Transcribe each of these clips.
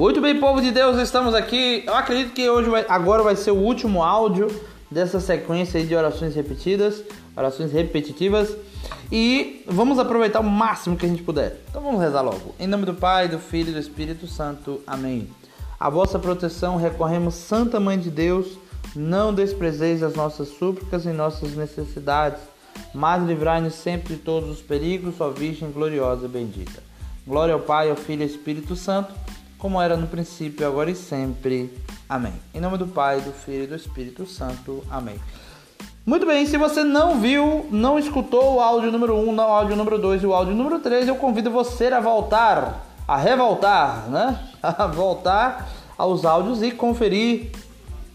Muito bem, povo de Deus, estamos aqui. Eu acredito que hoje vai, agora vai ser o último áudio dessa sequência de orações repetidas, orações repetitivas. E vamos aproveitar o máximo que a gente puder. Então vamos rezar logo. Em nome do Pai, do Filho e do Espírito Santo. Amém. A vossa proteção recorremos, Santa Mãe de Deus. Não desprezeis as nossas súplicas e nossas necessidades, mas livrai-nos sempre de todos os perigos, ó Virgem gloriosa e bendita. Glória ao Pai, ao Filho e ao Espírito Santo como era no princípio, agora e sempre. Amém. Em nome do Pai, do Filho e do Espírito Santo. Amém. Muito bem, se você não viu, não escutou o áudio número 1, o áudio número 2 e o áudio número 3, eu convido você a voltar, a revoltar, né? A voltar aos áudios e conferir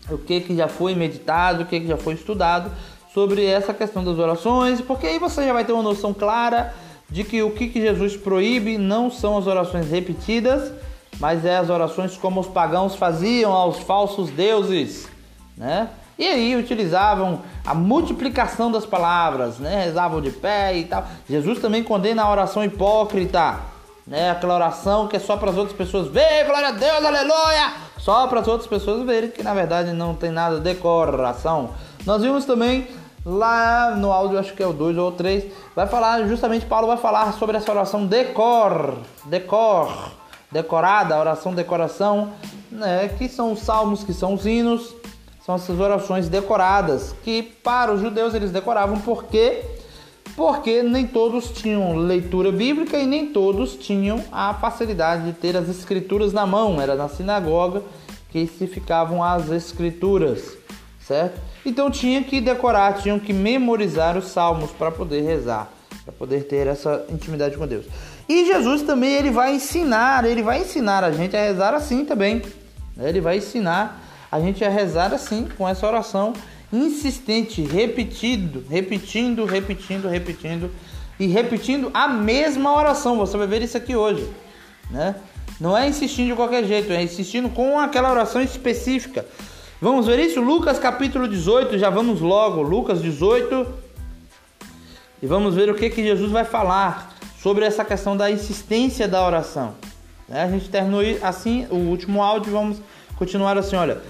o que, que já foi meditado, o que, que já foi estudado sobre essa questão das orações, porque aí você já vai ter uma noção clara de que o que, que Jesus proíbe não são as orações repetidas, mas é as orações como os pagãos faziam aos falsos deuses, né? E aí utilizavam a multiplicação das palavras, né? Rezavam de pé e tal. Jesus também condena a oração hipócrita, né? Aquela oração que é só para as outras pessoas verem, glória a Deus, aleluia! Só para as outras pessoas verem que na verdade não tem nada de decoração. Nós vimos também lá no áudio, acho que é o 2 ou 3, vai falar, justamente Paulo vai falar sobre essa oração decor, decor decorada, oração decoração, né, que são os salmos, que são os hinos, são essas orações decoradas, que para os judeus eles decoravam porque porque nem todos tinham leitura bíblica e nem todos tinham a facilidade de ter as escrituras na mão, era na sinagoga que se ficavam as escrituras, certo? Então tinha que decorar, tinham que memorizar os salmos para poder rezar, para poder ter essa intimidade com Deus. E Jesus também ele vai ensinar, ele vai ensinar a gente a rezar assim também. Ele vai ensinar a gente a rezar assim, com essa oração insistente, repetido, repetindo, repetindo, repetindo e repetindo a mesma oração. Você vai ver isso aqui hoje, né? Não é insistindo de qualquer jeito, é insistindo com aquela oração específica. Vamos ver isso? Lucas capítulo 18, já vamos logo, Lucas 18. E vamos ver o que que Jesus vai falar sobre essa questão da insistência da oração. Né? A gente terminou assim o último áudio, vamos continuar assim, olha.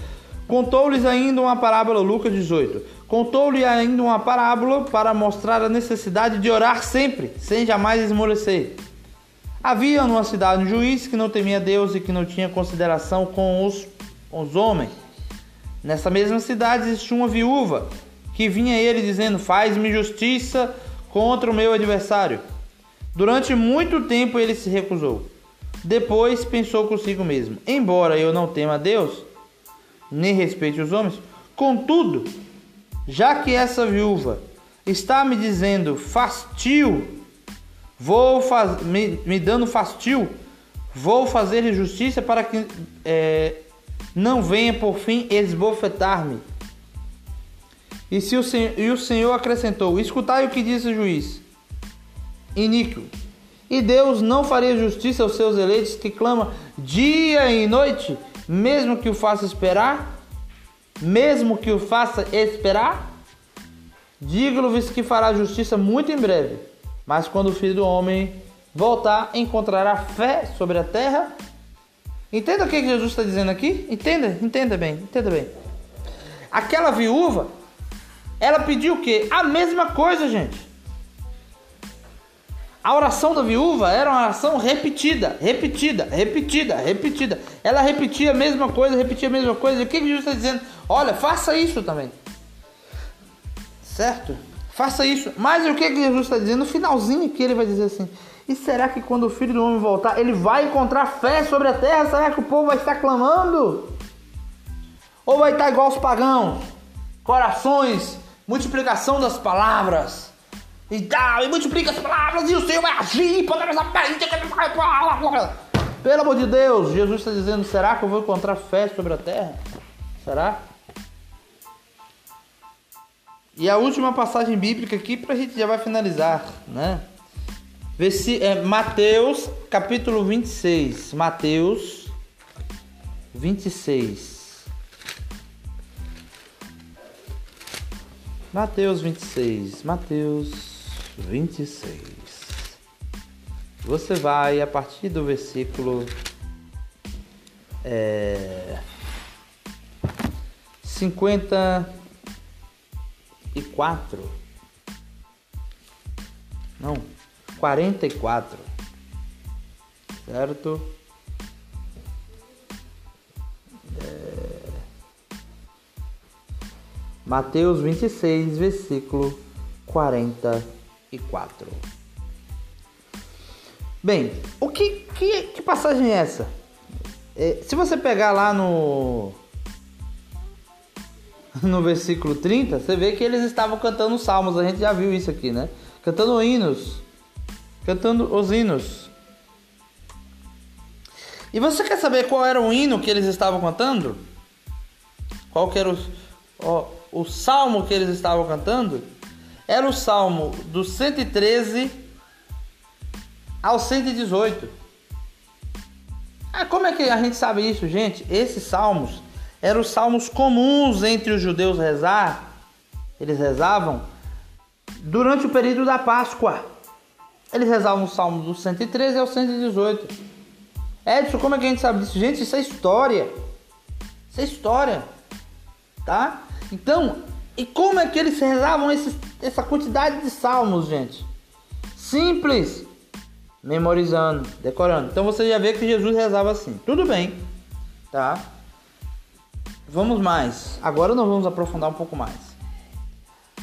Contou-lhes ainda uma parábola, Lucas 18. Contou-lhe ainda uma parábola para mostrar a necessidade de orar sempre, sem jamais esmorecer. Havia numa cidade um juiz que não temia Deus e que não tinha consideração com os, com os homens. Nessa mesma cidade existia uma viúva que vinha ele dizendo: Faz-me justiça contra o meu adversário. Durante muito tempo ele se recusou. Depois pensou consigo mesmo: Embora eu não tema a Deus, nem respeite os homens, contudo, já que essa viúva está me dizendo fastio, vou faz... me, me dando fastio, vou fazer justiça para que é, não venha por fim esbofetar-me. E, se o e o Senhor acrescentou: Escutai o que disse o juiz iníquo. E Deus não faria justiça aos seus eleitos que clamam dia e noite, mesmo que o faça esperar? Mesmo que o faça esperar? Digo-lhes que fará justiça muito em breve, mas quando o filho do homem voltar, encontrará fé sobre a terra? Entenda o que Jesus está dizendo aqui? Entenda, entenda bem, entenda bem. Aquela viúva, ela pediu o quê? A mesma coisa, gente. A oração da viúva era uma oração repetida, repetida, repetida, repetida. Ela repetia a mesma coisa, repetia a mesma coisa. E o que Jesus está dizendo? Olha, faça isso também. Certo? Faça isso. Mas o que Jesus está dizendo? No finalzinho que ele vai dizer assim: E será que quando o filho do homem voltar, ele vai encontrar fé sobre a terra? Será que o povo vai estar clamando? Ou vai estar igual os pagãos? Corações, multiplicação das palavras e tal, e multiplica as palavras, e o Senhor vai agir, poderosamente. Pelo amor de Deus, Jesus está dizendo: será que eu vou encontrar fé sobre a terra? Será? E a última passagem bíblica aqui para a gente já vai finalizar, né? Versi é, Mateus capítulo 26. Mateus 26. Mateus 26. Mateus 26. Você vai a partir do versículo é, 54. Não, 44. Certo? É, Mateus 26, versículo 44. Bem, o que, que, que passagem é essa? É, se você pegar lá no no versículo 30, você vê que eles estavam cantando salmos, a gente já viu isso aqui, né? Cantando hinos, cantando os hinos. E você quer saber qual era o hino que eles estavam cantando? Qual que era o, ó, o salmo que eles estavam cantando? Era o salmo do 113 ao 118. Ah, como é que a gente sabe isso, gente? Esses salmos eram os salmos comuns entre os judeus rezar. Eles rezavam durante o período da Páscoa. Eles rezavam o salmo do 113 ao 118. Edson, como é que a gente sabe disso? Gente, isso é história. Isso é história. Tá? Então, e como é que eles rezavam esses, essa quantidade de salmos, gente? Simples. Memorizando, decorando. Então você já vê que Jesus rezava assim. Tudo bem. Tá? Vamos mais. Agora nós vamos aprofundar um pouco mais.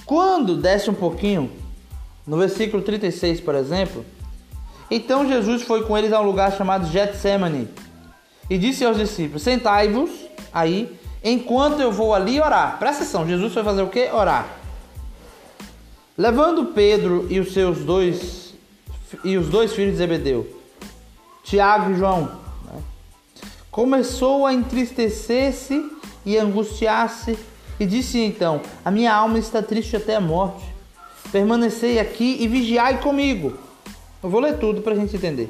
Quando desce um pouquinho, no versículo 36, por exemplo, então Jesus foi com eles a um lugar chamado Getsemane e disse aos discípulos: Sentai-vos aí, enquanto eu vou ali orar. Presta atenção, Jesus foi fazer o que? Orar. Levando Pedro e os seus dois e os dois filhos de Zebedeu, Tiago e João, né? começou a entristecer-se e angustiasse, e disse então: A minha alma está triste até a morte. Permanecei aqui e vigiai comigo. Eu vou ler tudo para a gente entender.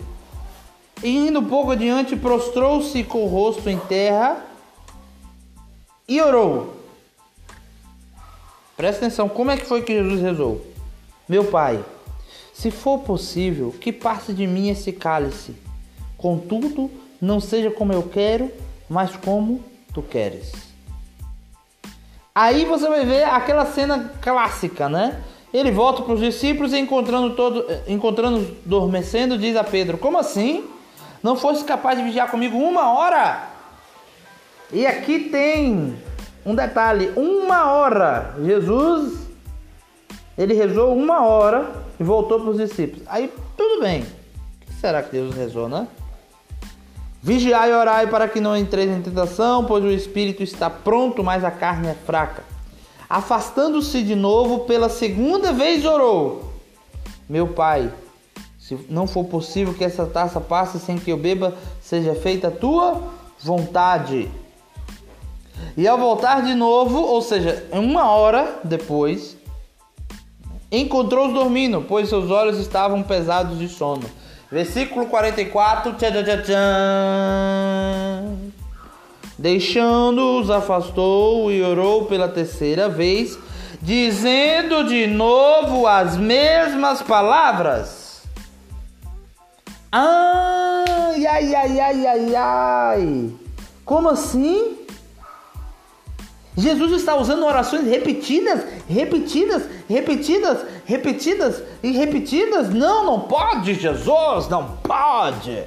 E indo pouco adiante, prostrou-se com o rosto em terra e orou. Presta atenção, como é que foi que Jesus rezou? Meu Pai, se for possível, que passe de mim esse cálice. Contudo, não seja como eu quero, mas como tu queres. Aí você vai ver aquela cena clássica, né? Ele volta para os discípulos e encontrando todo, encontrando dormecendo, diz a Pedro: Como assim? Não fosse capaz de vigiar comigo uma hora? E aqui tem um detalhe: uma hora. Jesus ele rezou uma hora e voltou para os discípulos. Aí tudo bem. Será que Deus rezou, né? Vigiai e orai para que não entreis em tentação, pois o espírito está pronto, mas a carne é fraca. Afastando-se de novo, pela segunda vez orou: Meu pai, se não for possível que essa taça passe sem que eu beba, seja feita a tua vontade. E ao voltar de novo, ou seja, uma hora depois, encontrou-os dormindo, pois seus olhos estavam pesados de sono. Versículo 44. Tchá, tchá, tchá, Deixando-os, afastou e orou pela terceira vez, dizendo de novo as mesmas palavras. Ai, ai, ai, ai, ai, ai. Como assim? Jesus está usando orações repetidas, repetidas, repetidas, repetidas e repetidas. Não, não pode, Jesus, não pode.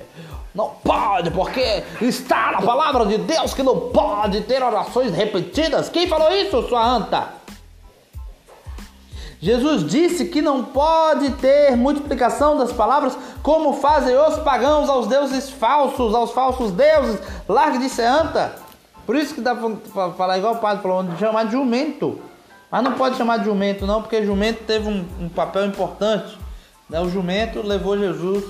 Não pode, porque está na palavra de Deus que não pode ter orações repetidas. Quem falou isso, sua anta? Jesus disse que não pode ter multiplicação das palavras como fazem os pagãos aos deuses falsos, aos falsos deuses. Largue de ser anta. Por isso que dá pra falar igual o padre falou, chamar de jumento. Mas não pode chamar de jumento não, porque jumento teve um, um papel importante. Né? O jumento levou Jesus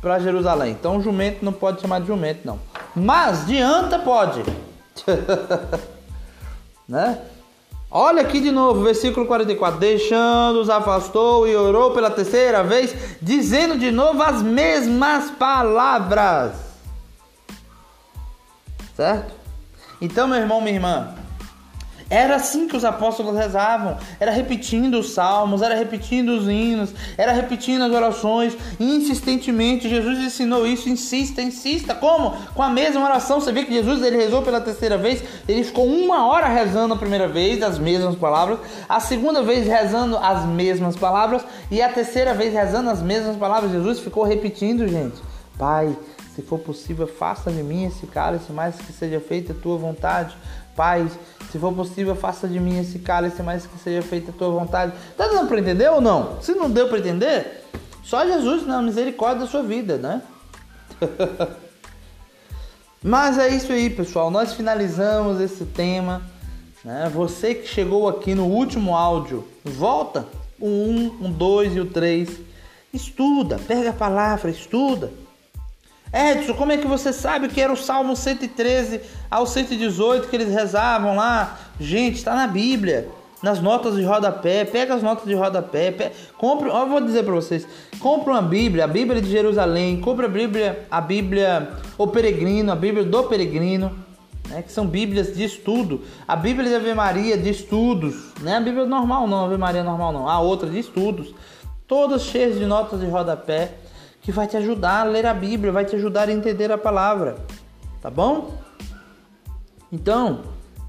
para Jerusalém. Então o jumento não pode chamar de jumento não. Mas de anta pode. né? Olha aqui de novo, versículo 44. Deixando-os, afastou e orou pela terceira vez, dizendo de novo as mesmas palavras. Certo? Então, meu irmão, minha irmã, Era assim que os apóstolos rezavam, era repetindo os salmos, era repetindo os hinos, era repetindo as orações, insistentemente. Jesus ensinou isso, insista, insista. Como? Com a mesma oração. Você vê que Jesus ele rezou pela terceira vez, ele ficou uma hora rezando a primeira vez, as mesmas palavras, a segunda vez rezando as mesmas palavras e a terceira vez rezando as mesmas palavras. Jesus ficou repetindo, gente. Pai, se for possível, faça de mim esse cálice, mas que seja feita a tua vontade. Pai, se for possível, faça de mim esse cálice, mas que seja feita a tua vontade. Tá dando para entender ou não? Se não deu para entender, só Jesus na misericórdia da sua vida, né? mas é isso aí, pessoal. Nós finalizamos esse tema. Né? Você que chegou aqui no último áudio, volta o 1, o 2 e o 3. Estuda, pega a palavra, estuda. Edson, como é que você sabe que era o Salmo 113 ao 118 que eles rezavam lá? Gente, está na Bíblia, nas notas de rodapé. Pega as notas de rodapé. Pega, compre, eu vou dizer para vocês: compre uma Bíblia, a Bíblia de Jerusalém, compre a Bíblia, a Bíblia O Peregrino, a Bíblia do Peregrino. Né, que são Bíblias de estudo, a Bíblia de Ave Maria de estudos, não é a Bíblia normal não, a Ave Maria normal não, a outra de estudos, todas cheias de notas de rodapé, que vai te ajudar a ler a Bíblia, vai te ajudar a entender a palavra, tá bom? Então,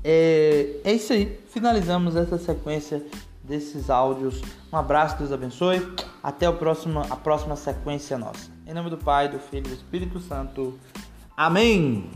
é, é isso aí. Finalizamos essa sequência desses áudios. Um abraço, Deus abençoe. Até o próximo, a próxima sequência nossa. Em nome do Pai, do Filho e do Espírito Santo. Amém.